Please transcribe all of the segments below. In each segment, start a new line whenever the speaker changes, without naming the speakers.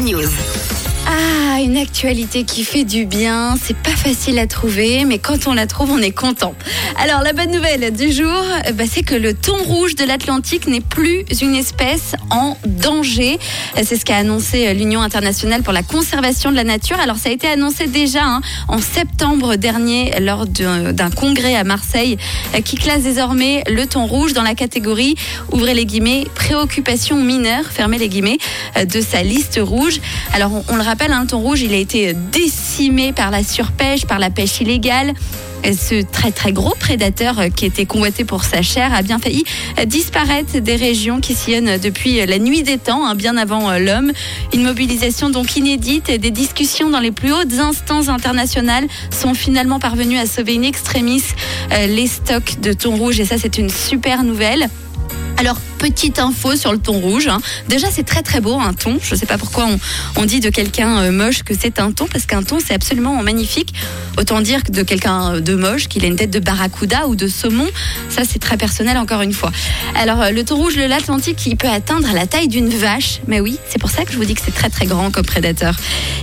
News.
Ah, une actualité qui fait du bien. C'est pas facile à trouver, mais quand on la trouve, on est content. Alors, la bonne nouvelle du jour, euh, bah, c'est que le thon rouge de l'Atlantique n'est plus une espèce en danger. C'est ce qu'a annoncé l'Union internationale pour la conservation de la nature. Alors, ça a été annoncé déjà hein, en septembre dernier lors d'un congrès à Marseille euh, qui classe désormais le thon rouge dans la catégorie, ouvrez les guillemets, préoccupation mineure, fermez les guillemets, euh, de sa liste rouge. Alors, on le rappelle, hein, le thon rouge, il a été décimé par la surpêche, par la pêche illégale. Ce très très gros prédateur euh, qui était convoité pour sa chair a bien failli disparaître des régions qui sillonnent depuis la nuit des temps, hein, bien avant euh, l'homme. Une mobilisation donc inédite et des discussions dans les plus hautes instances internationales sont finalement parvenues à sauver in extremis euh, les stocks de thon rouge et ça c'est une super nouvelle. Alors, petite info sur le thon rouge. hein. Déjà, c'est très très beau un thon. Je ne sais pas pourquoi on, dit de quelqu'un euh, moche que c'est un thon, parce qu'un thon, c'est absolument magnifique. Autant dire que de quelqu'un euh, de moche qu'il a une tête de barracuda ou de saumon. Ça, c'est très personnel, encore une fois. Alors, euh, le thon rouge de l'Atlantique, il peut atteindre la taille d'une vache. Mais oui, c'est pour ça que je vous dis que c'est très très grand comme prédateur.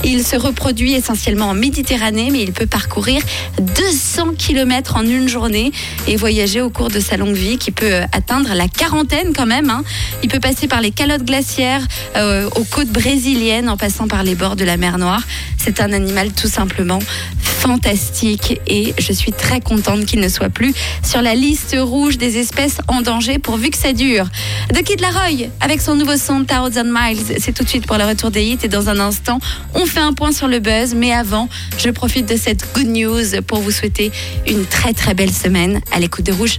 Il se reproduit essentiellement en Méditerranée, mais il peut parcourir 200 km en une journée et voyager au cours de sa longue vie qui peut atteindre la quarantaine quand même. hein. Il peut passer par les calottes glaciaires euh, aux côtes brésiliennes en passant par les bords de la mer Noire. C'est un animal tout simplement fantastique et je suis très contente qu'il ne soit plus sur la liste rouge des espèces en danger pourvu que ça dure. The Kid Laroi avec son nouveau son Thousand Miles, c'est tout de suite pour le retour des hits et dans un instant on fait un point sur le buzz mais avant je profite de cette good news pour vous souhaiter une très très belle semaine à l'écoute de Rouge.